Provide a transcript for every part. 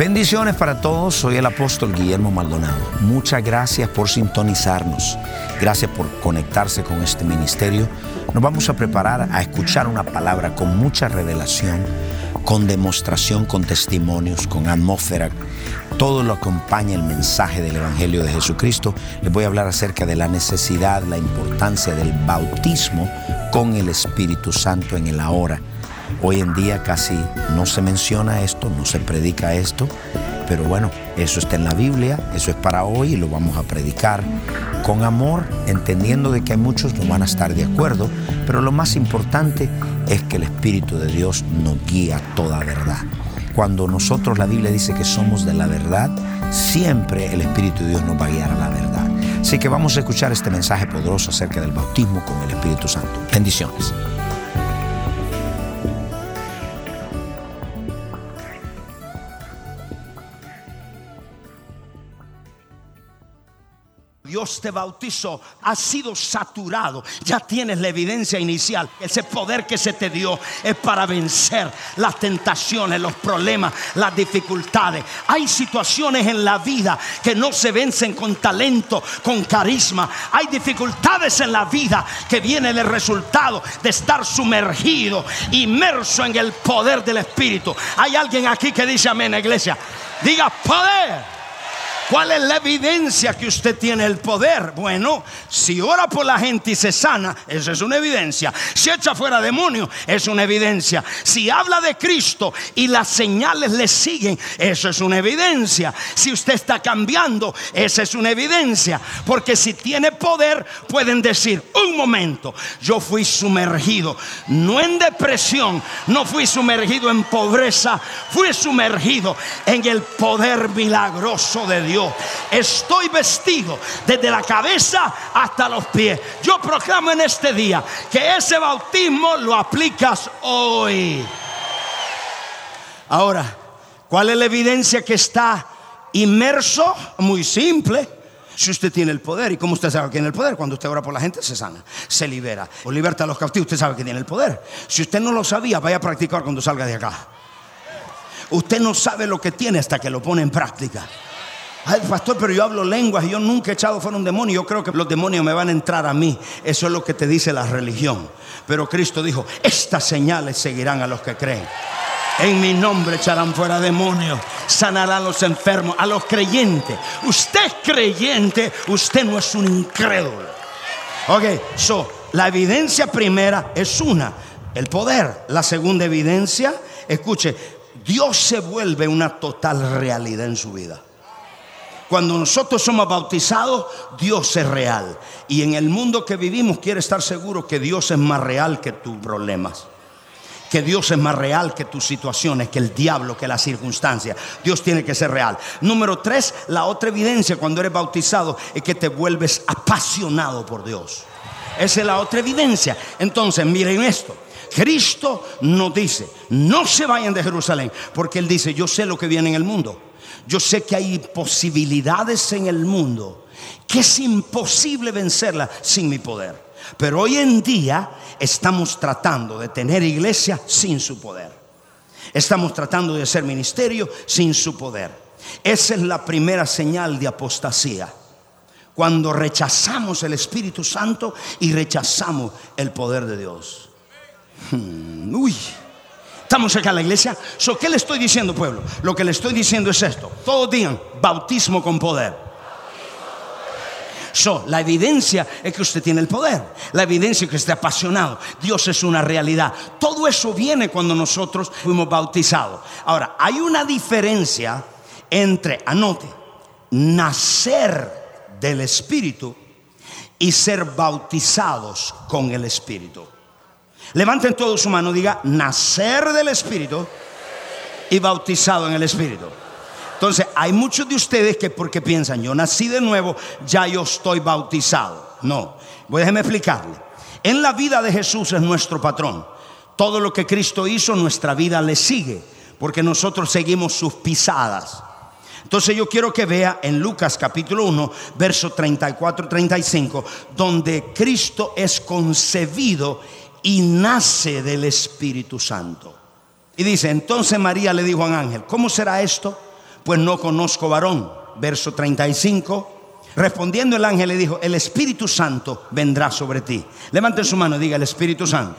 Bendiciones para todos, soy el apóstol Guillermo Maldonado. Muchas gracias por sintonizarnos, gracias por conectarse con este ministerio. Nos vamos a preparar a escuchar una palabra con mucha revelación, con demostración, con testimonios, con atmósfera. Todo lo acompaña el mensaje del Evangelio de Jesucristo. Les voy a hablar acerca de la necesidad, la importancia del bautismo con el Espíritu Santo en el ahora Hoy en día casi no se menciona esto, no se predica esto, pero bueno, eso está en la Biblia, eso es para hoy y lo vamos a predicar con amor, entendiendo de que hay muchos no van a estar de acuerdo, pero lo más importante es que el Espíritu de Dios nos guía toda verdad. Cuando nosotros la Biblia dice que somos de la verdad, siempre el Espíritu de Dios nos va a guiar a la verdad. Así que vamos a escuchar este mensaje poderoso acerca del bautismo con el Espíritu Santo. Bendiciones. Dios te bautizó, has sido saturado, ya tienes la evidencia inicial. Ese poder que se te dio es para vencer las tentaciones, los problemas, las dificultades. Hay situaciones en la vida que no se vencen con talento, con carisma. Hay dificultades en la vida que vienen el resultado de estar sumergido, inmerso en el poder del Espíritu. Hay alguien aquí que dice amén, iglesia. Diga poder. ¿Cuál es la evidencia que usted tiene el poder? Bueno, si ora por la gente y se sana, eso es una evidencia. Si echa fuera demonios, es una evidencia. Si habla de Cristo y las señales le siguen, eso es una evidencia. Si usted está cambiando, esa es una evidencia. Porque si tiene poder, pueden decir, un momento, yo fui sumergido, no en depresión, no fui sumergido en pobreza, fui sumergido en el poder milagroso de Dios. Estoy vestido desde la cabeza hasta los pies. Yo proclamo en este día que ese bautismo lo aplicas hoy. Ahora, ¿cuál es la evidencia que está inmerso? Muy simple. Si usted tiene el poder, ¿y cómo usted sabe que tiene el poder? Cuando usted ora por la gente, se sana, se libera o liberta a los cautivos, usted sabe que tiene el poder. Si usted no lo sabía, vaya a practicar cuando salga de acá. Usted no sabe lo que tiene hasta que lo pone en práctica. Ay, pastor, pero yo hablo lenguas y yo nunca he echado fuera un demonio. Yo creo que los demonios me van a entrar a mí. Eso es lo que te dice la religión. Pero Cristo dijo, estas señales seguirán a los que creen. En mi nombre echarán fuera demonios, sanarán los enfermos, a los creyentes. Usted es creyente, usted no es un incrédulo. Ok, so, la evidencia primera es una, el poder. La segunda evidencia, escuche, Dios se vuelve una total realidad en su vida. Cuando nosotros somos bautizados, Dios es real. Y en el mundo que vivimos quiere estar seguro que Dios es más real que tus problemas. Que Dios es más real que tus situaciones, que el diablo, que las circunstancias. Dios tiene que ser real. Número tres, la otra evidencia cuando eres bautizado es que te vuelves apasionado por Dios. Esa es la otra evidencia. Entonces, miren esto. Cristo nos dice, no se vayan de Jerusalén, porque Él dice, yo sé lo que viene en el mundo. Yo sé que hay posibilidades en el mundo que es imposible vencerla sin mi poder. Pero hoy en día estamos tratando de tener iglesia sin su poder. Estamos tratando de hacer ministerio sin su poder. Esa es la primera señal de apostasía. Cuando rechazamos el Espíritu Santo y rechazamos el poder de Dios. Hmm, uy. Estamos acá en la iglesia. So, ¿Qué le estoy diciendo, pueblo? Lo que le estoy diciendo es esto. Todos digan, bautismo con poder. So, la evidencia es que usted tiene el poder. La evidencia es que esté apasionado. Dios es una realidad. Todo eso viene cuando nosotros fuimos bautizados. Ahora, hay una diferencia entre, anote, nacer del Espíritu y ser bautizados con el Espíritu. Levanten todo su mano, diga, nacer del Espíritu y bautizado en el Espíritu. Entonces, hay muchos de ustedes que porque piensan, yo nací de nuevo, ya yo estoy bautizado. No, voy a explicarle. En la vida de Jesús es nuestro patrón. Todo lo que Cristo hizo, nuestra vida le sigue, porque nosotros seguimos sus pisadas. Entonces yo quiero que vea en Lucas capítulo 1, verso 34 35, donde Cristo es concebido y nace del Espíritu Santo. Y dice, entonces María le dijo al ángel, ¿cómo será esto? Pues no conozco varón. Verso 35. Respondiendo el ángel le dijo, el Espíritu Santo vendrá sobre ti. Levanten su mano y diga, el Espíritu Santo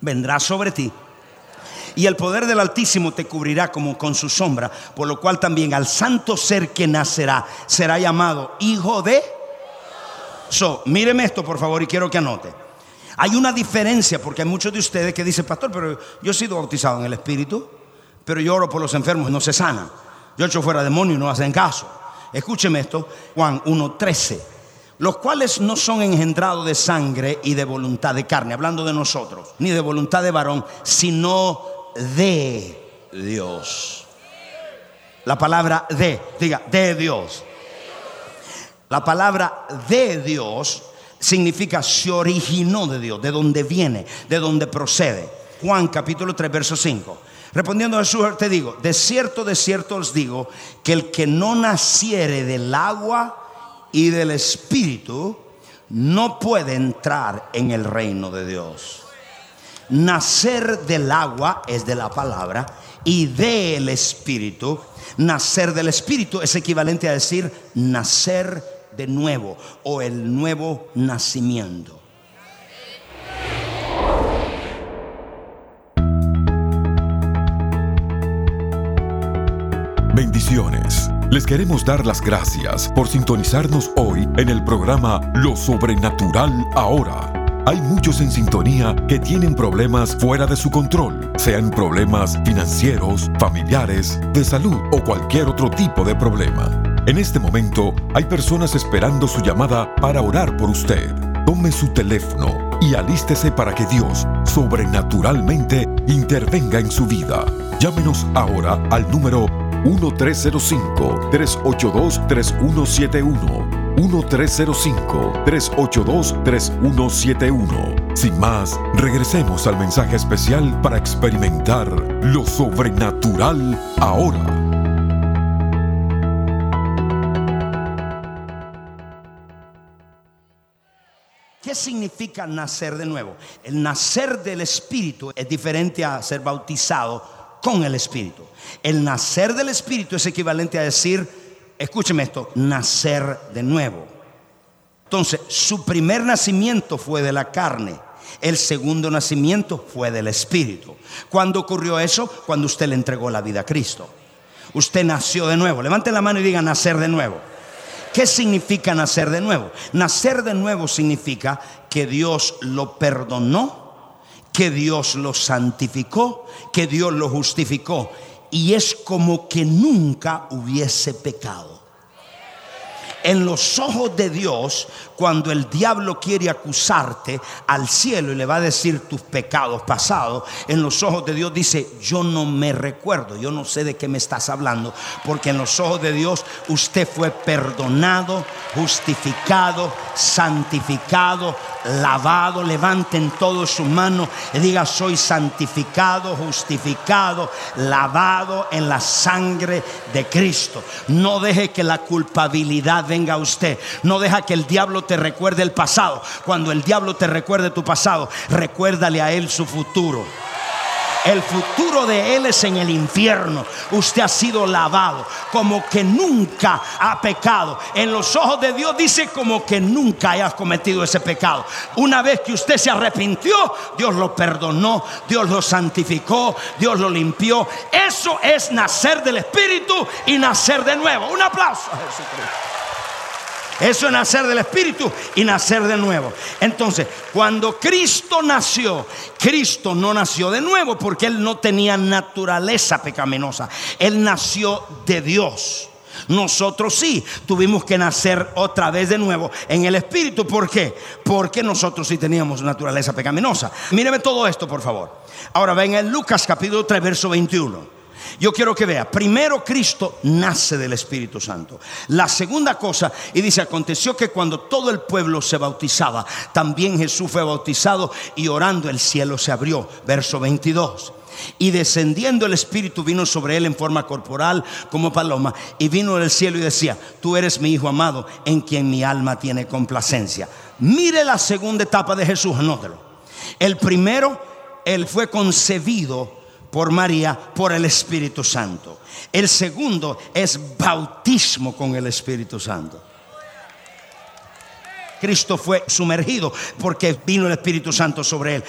vendrá sobre ti. Y el poder del Altísimo te cubrirá como con su sombra, por lo cual también al santo ser que nacerá será llamado hijo de... So, míreme esto por favor y quiero que anote. Hay una diferencia porque hay muchos de ustedes que dicen, pastor, pero yo he sido bautizado en el Espíritu, pero yo oro por los enfermos y no se sanan. Yo echo fuera demonios y no hacen caso. Escúcheme esto, Juan 1.13. Los cuales no son engendrados de sangre y de voluntad de carne, hablando de nosotros, ni de voluntad de varón, sino de Dios. La palabra de, diga, de Dios. La palabra de Dios significa se originó de Dios, de donde viene, de donde procede. Juan capítulo 3, verso 5. Respondiendo a Jesús, te digo, de cierto, de cierto os digo, que el que no naciere del agua y del espíritu, no puede entrar en el reino de Dios. Nacer del agua es de la palabra y del espíritu. Nacer del espíritu es equivalente a decir nacer de nuevo o el nuevo nacimiento. Bendiciones. Les queremos dar las gracias por sintonizarnos hoy en el programa Lo Sobrenatural Ahora. Hay muchos en sintonía que tienen problemas fuera de su control, sean problemas financieros, familiares, de salud o cualquier otro tipo de problema. En este momento hay personas esperando su llamada para orar por usted. Tome su teléfono y alístese para que Dios sobrenaturalmente intervenga en su vida. Llámenos ahora al número 1-305-382-3171. 1-305-382-3171. Sin más, regresemos al mensaje especial para experimentar lo sobrenatural ahora. ¿Qué significa nacer de nuevo? El nacer del Espíritu es diferente a ser bautizado con el Espíritu. El nacer del Espíritu es equivalente a decir, escúcheme esto, nacer de nuevo. Entonces, su primer nacimiento fue de la carne. El segundo nacimiento fue del Espíritu. ¿Cuándo ocurrió eso? Cuando usted le entregó la vida a Cristo. Usted nació de nuevo. Levante la mano y diga nacer de nuevo. ¿Qué significa nacer de nuevo? Nacer de nuevo significa que Dios lo perdonó que Dios lo santificó, que Dios lo justificó. Y es como que nunca hubiese pecado en los ojos de Dios, cuando el diablo quiere acusarte al cielo y le va a decir tus pecados pasados, en los ojos de Dios dice, yo no me recuerdo, yo no sé de qué me estás hablando, porque en los ojos de Dios usted fue perdonado, justificado, santificado, lavado. Levanten todos sus manos y diga, soy santificado, justificado, lavado en la sangre de Cristo. No deje que la culpabilidad venga a usted. No deja que el diablo te recuerde el pasado. Cuando el diablo te recuerde tu pasado, recuérdale a él su futuro. El futuro de Él es en el infierno. Usted ha sido lavado como que nunca ha pecado. En los ojos de Dios dice como que nunca haya cometido ese pecado. Una vez que usted se arrepintió, Dios lo perdonó, Dios lo santificó, Dios lo limpió. Eso es nacer del Espíritu y nacer de nuevo. Un aplauso a Jesucristo. Eso es nacer del Espíritu y nacer de nuevo. Entonces, cuando Cristo nació, Cristo no nació de nuevo porque Él no tenía naturaleza pecaminosa. Él nació de Dios. Nosotros sí tuvimos que nacer otra vez de nuevo en el Espíritu. ¿Por qué? Porque nosotros sí teníamos naturaleza pecaminosa. Míreme todo esto, por favor. Ahora ven en Lucas capítulo 3, verso 21. Yo quiero que vea, primero Cristo nace del Espíritu Santo. La segunda cosa, y dice, aconteció que cuando todo el pueblo se bautizaba, también Jesús fue bautizado y orando el cielo se abrió. Verso 22. Y descendiendo el Espíritu vino sobre él en forma corporal como paloma y vino del cielo y decía, tú eres mi Hijo amado en quien mi alma tiene complacencia. Mire la segunda etapa de Jesús, anótelo. El primero, él fue concebido por María por el Espíritu Santo. El segundo es bautismo con el Espíritu Santo. Cristo fue sumergido porque vino el Espíritu Santo sobre él.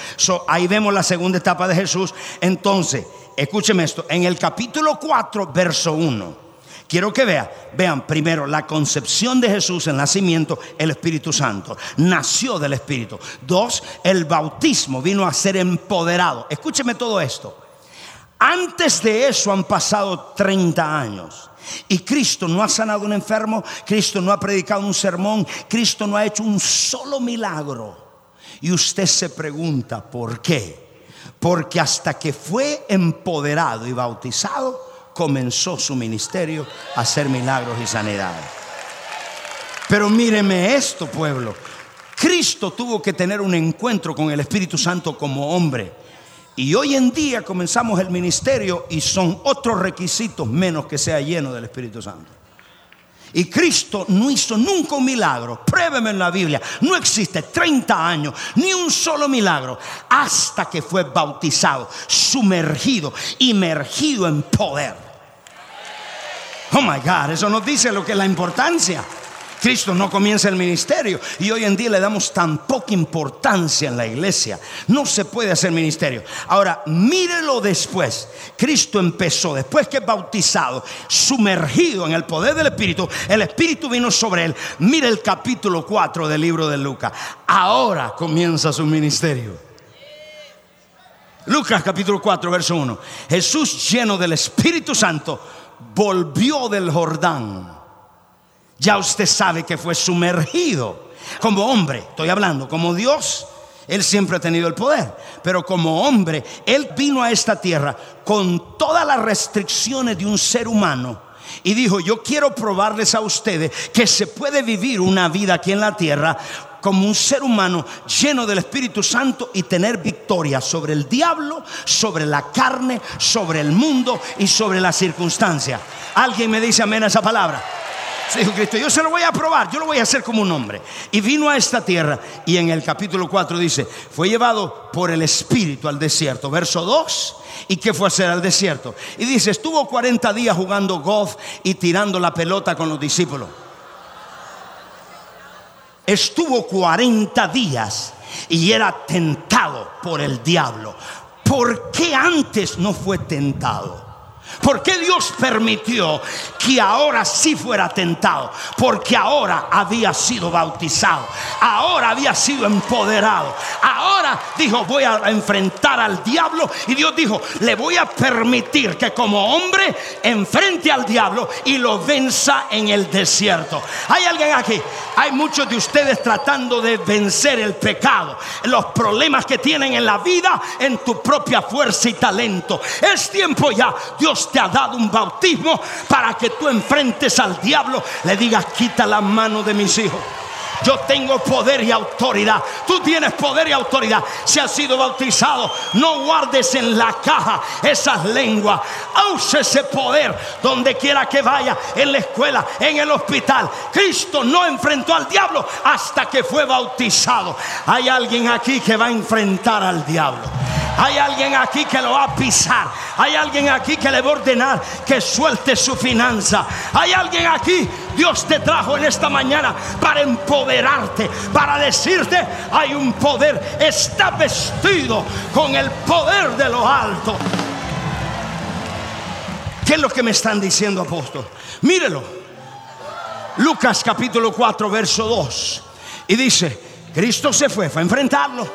ahí vemos la segunda etapa de Jesús. Entonces, escúcheme esto, en el capítulo 4, verso 1. Quiero que vean, vean primero la concepción de Jesús, el nacimiento, el Espíritu Santo. Nació del Espíritu. Dos, el bautismo vino a ser empoderado. Escúcheme todo esto. Antes de eso han pasado 30 años. Y Cristo no ha sanado un enfermo, Cristo no ha predicado un sermón, Cristo no ha hecho un solo milagro. Y usted se pregunta, ¿por qué? Porque hasta que fue empoderado y bautizado, comenzó su ministerio a hacer milagros y sanidades. Pero míreme esto, pueblo. Cristo tuvo que tener un encuentro con el Espíritu Santo como hombre. Y hoy en día comenzamos el ministerio y son otros requisitos menos que sea lleno del Espíritu Santo. Y Cristo no hizo nunca un milagro. Pruébeme en la Biblia. No existe 30 años, ni un solo milagro, hasta que fue bautizado, sumergido, inmergido en poder. Oh my God, eso nos dice lo que es la importancia. Cristo no comienza el ministerio y hoy en día le damos tan poca importancia en la iglesia. No se puede hacer ministerio. Ahora, mírelo después. Cristo empezó, después que bautizado, sumergido en el poder del Espíritu, el Espíritu vino sobre él. Mire el capítulo 4 del libro de Lucas. Ahora comienza su ministerio. Lucas capítulo 4, verso 1. Jesús lleno del Espíritu Santo volvió del Jordán ya usted sabe que fue sumergido como hombre, estoy hablando, como Dios. Él siempre ha tenido el poder, pero como hombre, Él vino a esta tierra con todas las restricciones de un ser humano y dijo, yo quiero probarles a ustedes que se puede vivir una vida aquí en la tierra como un ser humano lleno del Espíritu Santo y tener victoria sobre el diablo, sobre la carne, sobre el mundo y sobre la circunstancia. ¿Alguien me dice amén a esa palabra? Dijo Cristo, yo se lo voy a probar, yo lo voy a hacer como un hombre. Y vino a esta tierra y en el capítulo 4 dice, fue llevado por el Espíritu al desierto. Verso 2, ¿y qué fue a hacer al desierto? Y dice, estuvo 40 días jugando golf y tirando la pelota con los discípulos. Estuvo 40 días y era tentado por el diablo. ¿Por qué antes no fue tentado? ¿Por qué Dios permitió que ahora sí fuera tentado? Porque ahora había sido bautizado, ahora había sido empoderado, ahora dijo voy a enfrentar al diablo y Dios dijo le voy a permitir que como hombre enfrente al diablo y lo venza en el desierto. Hay alguien aquí, hay muchos de ustedes tratando de vencer el pecado, los problemas que tienen en la vida en tu propia fuerza y talento. Es tiempo ya, Dios te ha dado un bautismo para que tú enfrentes al diablo, le digas, quita la mano de mis hijos. Yo tengo poder y autoridad. Tú tienes poder y autoridad. Si has sido bautizado, no guardes en la caja esas lenguas. Use ese poder donde quiera que vaya, en la escuela, en el hospital. Cristo no enfrentó al diablo hasta que fue bautizado. Hay alguien aquí que va a enfrentar al diablo. Hay alguien aquí que lo va a pisar. Hay alguien aquí que le va a ordenar que suelte su finanza. Hay alguien aquí, Dios te trajo en esta mañana para empoderarte, para decirte, hay un poder, está vestido con el poder de lo alto. ¿Qué es lo que me están diciendo, apóstol? Mírelo. Lucas capítulo 4, verso 2. Y dice, Cristo se fue, fue a enfrentarlo.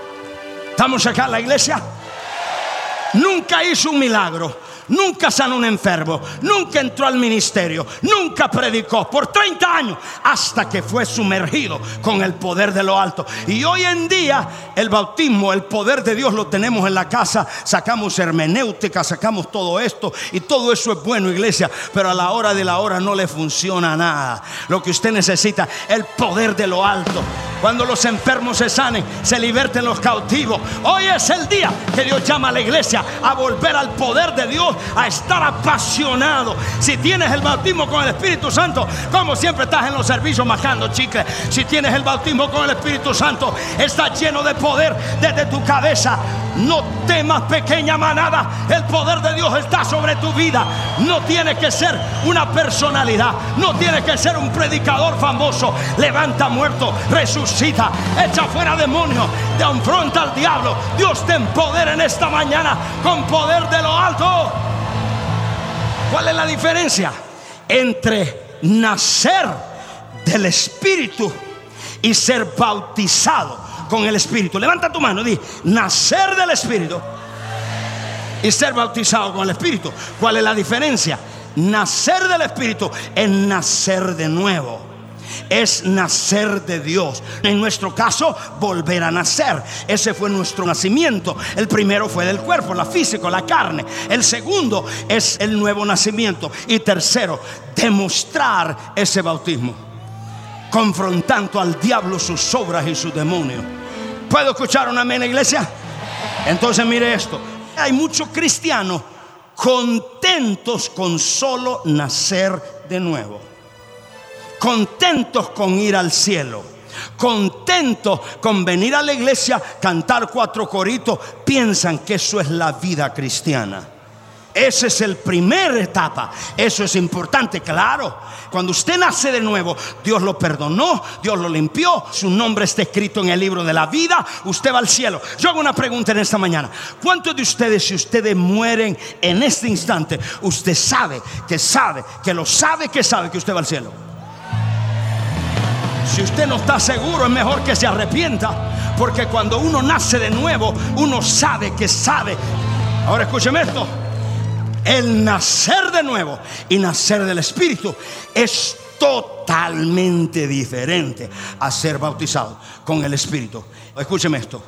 Estamos acá en la iglesia. Nunca hizo un milagro, nunca sanó un enfermo, nunca entró al ministerio, nunca predicó por 30 años hasta que fue sumergido con el poder de lo alto. Y hoy en día el bautismo, el poder de Dios lo tenemos en la casa, sacamos hermenéutica, sacamos todo esto y todo eso es bueno, iglesia, pero a la hora de la hora no le funciona nada. Lo que usted necesita, el poder de lo alto. Cuando los enfermos se sanen, se liberten los cautivos. Hoy es el día que Dios llama a la iglesia a volver al poder de Dios, a estar apasionado. Si tienes el bautismo con el Espíritu Santo, como siempre estás en los servicios majando chicle. Si tienes el bautismo con el Espíritu Santo, estás lleno de poder desde tu cabeza. No temas pequeña manada, el poder de Dios está sobre tu vida. No tienes que ser una personalidad, no tienes que ser un predicador famoso. Levanta muerto, resucita, echa fuera demonios, afronta al diablo. Dios te empodera en esta mañana con poder de lo alto. ¿Cuál es la diferencia entre nacer del Espíritu y ser bautizado con el Espíritu? Levanta tu mano, di, nacer del Espíritu y ser bautizado con el Espíritu. ¿Cuál es la diferencia? Nacer del Espíritu es nacer de nuevo es nacer de Dios. En nuestro caso, volver a nacer. Ese fue nuestro nacimiento. El primero fue del cuerpo, la físico, la carne. El segundo es el nuevo nacimiento. Y tercero, demostrar ese bautismo. Confrontando al diablo sus obras y sus demonios. ¿Puedo escuchar una amén, iglesia? Entonces mire esto. Hay muchos cristianos contentos con solo nacer de nuevo contentos con ir al cielo, contentos con venir a la iglesia, cantar cuatro coritos, piensan que eso es la vida cristiana. Esa es el primer etapa. Eso es importante, claro. Cuando usted nace de nuevo, Dios lo perdonó, Dios lo limpió, su nombre está escrito en el libro de la vida, usted va al cielo. Yo hago una pregunta en esta mañana. ¿Cuántos de ustedes, si ustedes mueren en este instante, usted sabe que sabe, que lo sabe, que sabe que usted va al cielo? Si usted no está seguro, es mejor que se arrepienta. Porque cuando uno nace de nuevo, uno sabe que sabe. Ahora escúcheme esto. El nacer de nuevo y nacer del Espíritu es totalmente diferente a ser bautizado con el Espíritu. Escúcheme esto.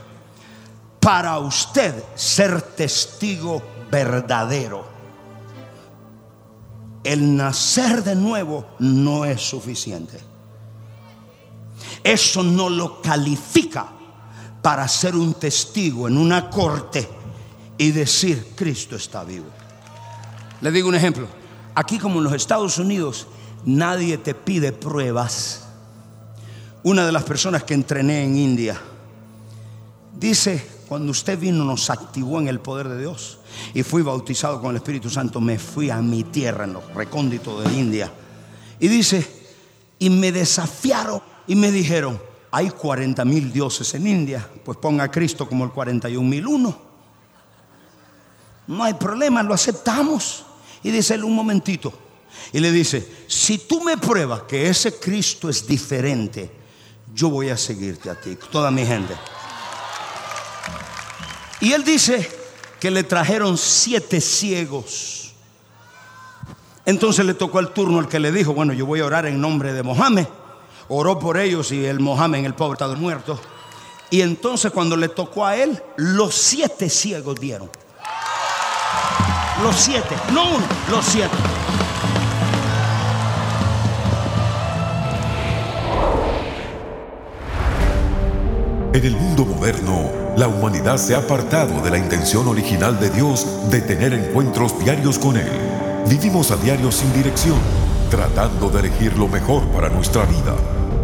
Para usted ser testigo verdadero, el nacer de nuevo no es suficiente eso no lo califica para ser un testigo en una corte y decir, Cristo está vivo. Le digo un ejemplo. Aquí como en los Estados Unidos, nadie te pide pruebas. Una de las personas que entrené en India dice, cuando usted vino nos activó en el poder de Dios y fui bautizado con el Espíritu Santo, me fui a mi tierra en los recónditos de India. Y dice, y me desafiaron y me dijeron, hay 40 mil dioses en India, pues ponga a Cristo como el 41 mil uno. No hay problema, lo aceptamos. Y dice él un momentito. Y le dice, si tú me pruebas que ese Cristo es diferente, yo voy a seguirte a ti, toda mi gente. Y él dice que le trajeron siete ciegos. Entonces le tocó el turno al que le dijo, bueno, yo voy a orar en nombre de Mohammed oró por ellos y el Mohammed, el pobre, estaba muerto. Y entonces cuando le tocó a él, los siete ciegos dieron. Los siete, no uno, los siete. En el mundo moderno, la humanidad se ha apartado de la intención original de Dios de tener encuentros diarios con Él. Vivimos a diario sin dirección, tratando de elegir lo mejor para nuestra vida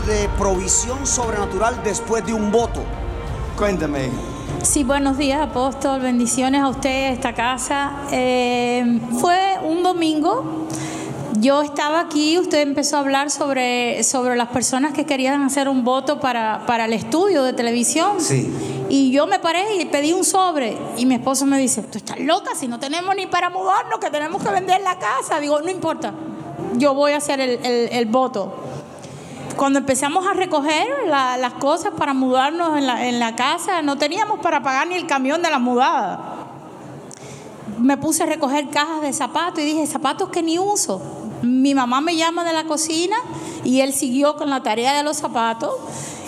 De provisión sobrenatural después de un voto. Cuéntame. Sí, buenos días, apóstol. Bendiciones a usted, a esta casa. Eh, fue un domingo. Yo estaba aquí, usted empezó a hablar sobre, sobre las personas que querían hacer un voto para, para el estudio de televisión. Sí. Y yo me paré y pedí un sobre. Y mi esposo me dice, tú estás loca, si no tenemos ni para mudarnos, que tenemos que vender la casa. Digo, no importa, yo voy a hacer el, el- el voto. Cuando empezamos a recoger la- las cosas para mudarnos en la, en la casa, no teníamos para pagar ni el camión de la mudada. Me puse a recoger cajas de zapatos y dije, zapatos que ni uso. Mi mamá me llama de la cocina y él siguió con la tarea de los zapatos.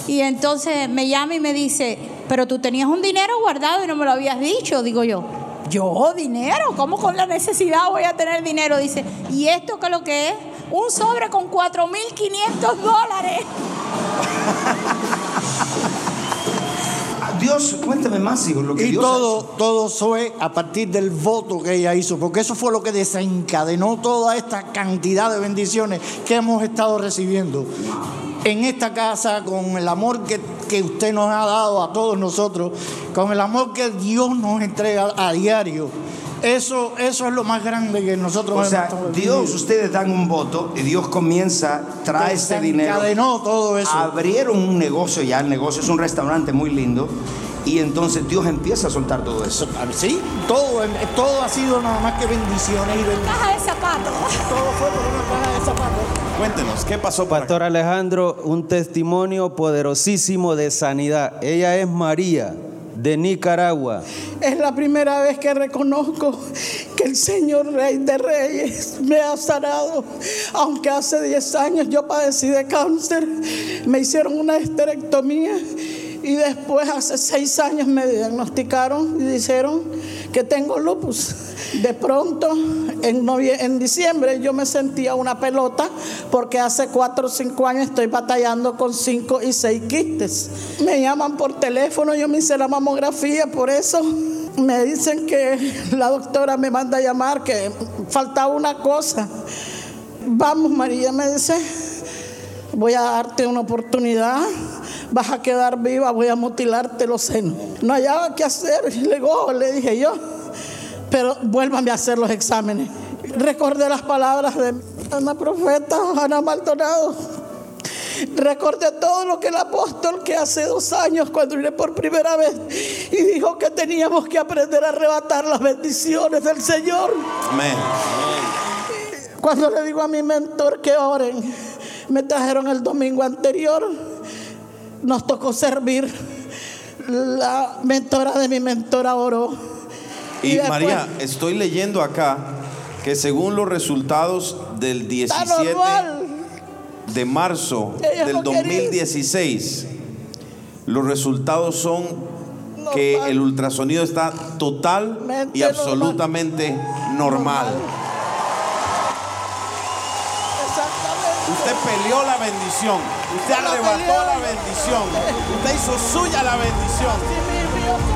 Y entonces me llama y me dice, pero tú tenías un dinero guardado y no me lo habías dicho, digo yo. Yo, dinero, ¿cómo con la necesidad voy a tener dinero? Dice, ¿y esto qué es lo que es? Un sobre con 4.500 dólares. Dios, cuéntame más, hijo, lo que Y Dios todo, todo fue a partir del voto que ella hizo, porque eso fue lo que desencadenó toda esta cantidad de bendiciones que hemos estado recibiendo en esta casa, con el amor que, que usted nos ha dado a todos nosotros, con el amor que Dios nos entrega a diario. Eso, eso es lo más grande que nosotros O sea, hemos Dios, ustedes dan un voto y Dios comienza, trae este dinero. Desencadenó todo eso. Abrieron un negocio ya, el negocio es un restaurante muy lindo. Y entonces Dios empieza a soltar todo eso. Sí, todo, todo ha sido nada más que bendiciones y bendiciones. Caja de zapatos. Todo fue por una caja de zapatos. Cuéntenos, ¿qué pasó Pastor Alejandro, un testimonio poderosísimo de sanidad. Ella es María, de Nicaragua. Es la primera vez que reconozco que el Señor Rey de Reyes me ha sanado. Aunque hace 10 años yo padecí de cáncer, me hicieron una esterectomía y después hace 6 años me diagnosticaron y dijeron que tengo lupus. De pronto, en, en diciembre yo me sentía una pelota porque hace 4 o 5 años estoy batallando con 5 y 6 quistes. Me llaman por teléfono, yo me hice la mamografía, por eso me dicen que la doctora me manda a llamar, que faltaba una cosa. Vamos, María, me dice, voy a darte una oportunidad, vas a quedar viva, voy a mutilarte los senos. No hallaba qué hacer, le "Oh", le dije yo, pero vuélvame a hacer los exámenes. Recordé las palabras de una profeta, Ana Maldonado. Recordé todo lo que el apóstol que hace dos años cuando vine por primera vez y dijo que teníamos que aprender a arrebatar las bendiciones del Señor. Amén. Cuando le digo a mi mentor que oren, me trajeron el domingo anterior, nos tocó servir. La mentora de mi mentora oró. Y María, estoy leyendo acá que según los resultados del Está 17 normal. de marzo del no quería. 2016, los resultados son que el ultrasonido está total y Mente absolutamente normal. Usted peleó la bendición, usted arrebató la bendición, usted hizo suya la bendición.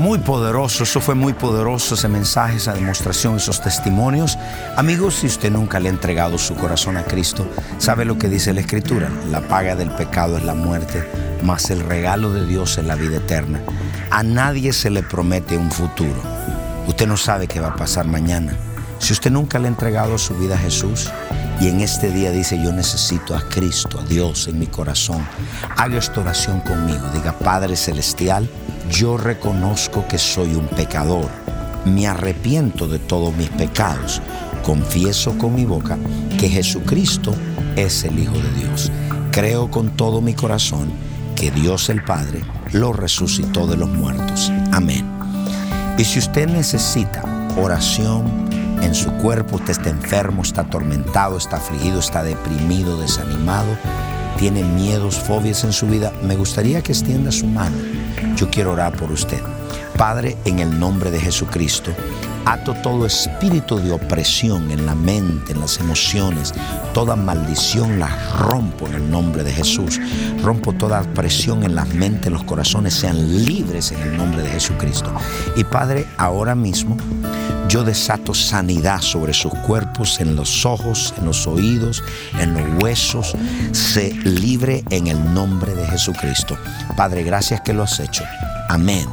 Muy poderoso, eso fue muy poderoso, ese mensaje, esa demostración, esos testimonios. Amigos, si usted nunca le ha entregado su corazón a Cristo, sabe lo que dice la Escritura. La paga del pecado es la muerte, mas el regalo de Dios es la vida eterna. A nadie se le promete un futuro. Usted no sabe qué va a pasar mañana. Si usted nunca le ha entregado su vida a Jesús y en este día dice yo necesito a Cristo, a Dios en mi corazón, haga esta oración conmigo. Diga, Padre Celestial, yo reconozco que soy un pecador. Me arrepiento de todos mis pecados. Confieso con mi boca que Jesucristo es el Hijo de Dios. Creo con todo mi corazón que Dios el Padre lo resucitó de los muertos. Amén. Y si usted necesita oración en su cuerpo, usted está enfermo, está atormentado, está afligido, está deprimido, desanimado, tiene miedos, fobias en su vida, me gustaría que extienda su mano. Yo quiero orar por usted. Padre, en el nombre de Jesucristo, ato todo espíritu de opresión en la mente, en las emociones, toda maldición la rompo en el nombre de Jesús. Rompo toda presión en las mentes, los corazones sean libres en el nombre de Jesucristo. Y Padre, ahora mismo yo desato sanidad sobre sus cuerpos, en los ojos, en los oídos, en los huesos. Se libre en el nombre de Jesucristo. Padre, gracias que lo has hecho. Amén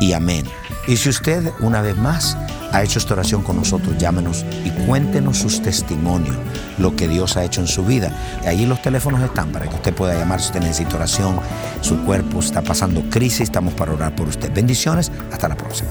y amén. Y si usted una vez más ha hecho esta oración con nosotros, llámenos y cuéntenos sus testimonios, lo que Dios ha hecho en su vida. Y ahí los teléfonos están para que usted pueda llamar si usted necesita oración, su cuerpo está pasando crisis, estamos para orar por usted. Bendiciones, hasta la próxima.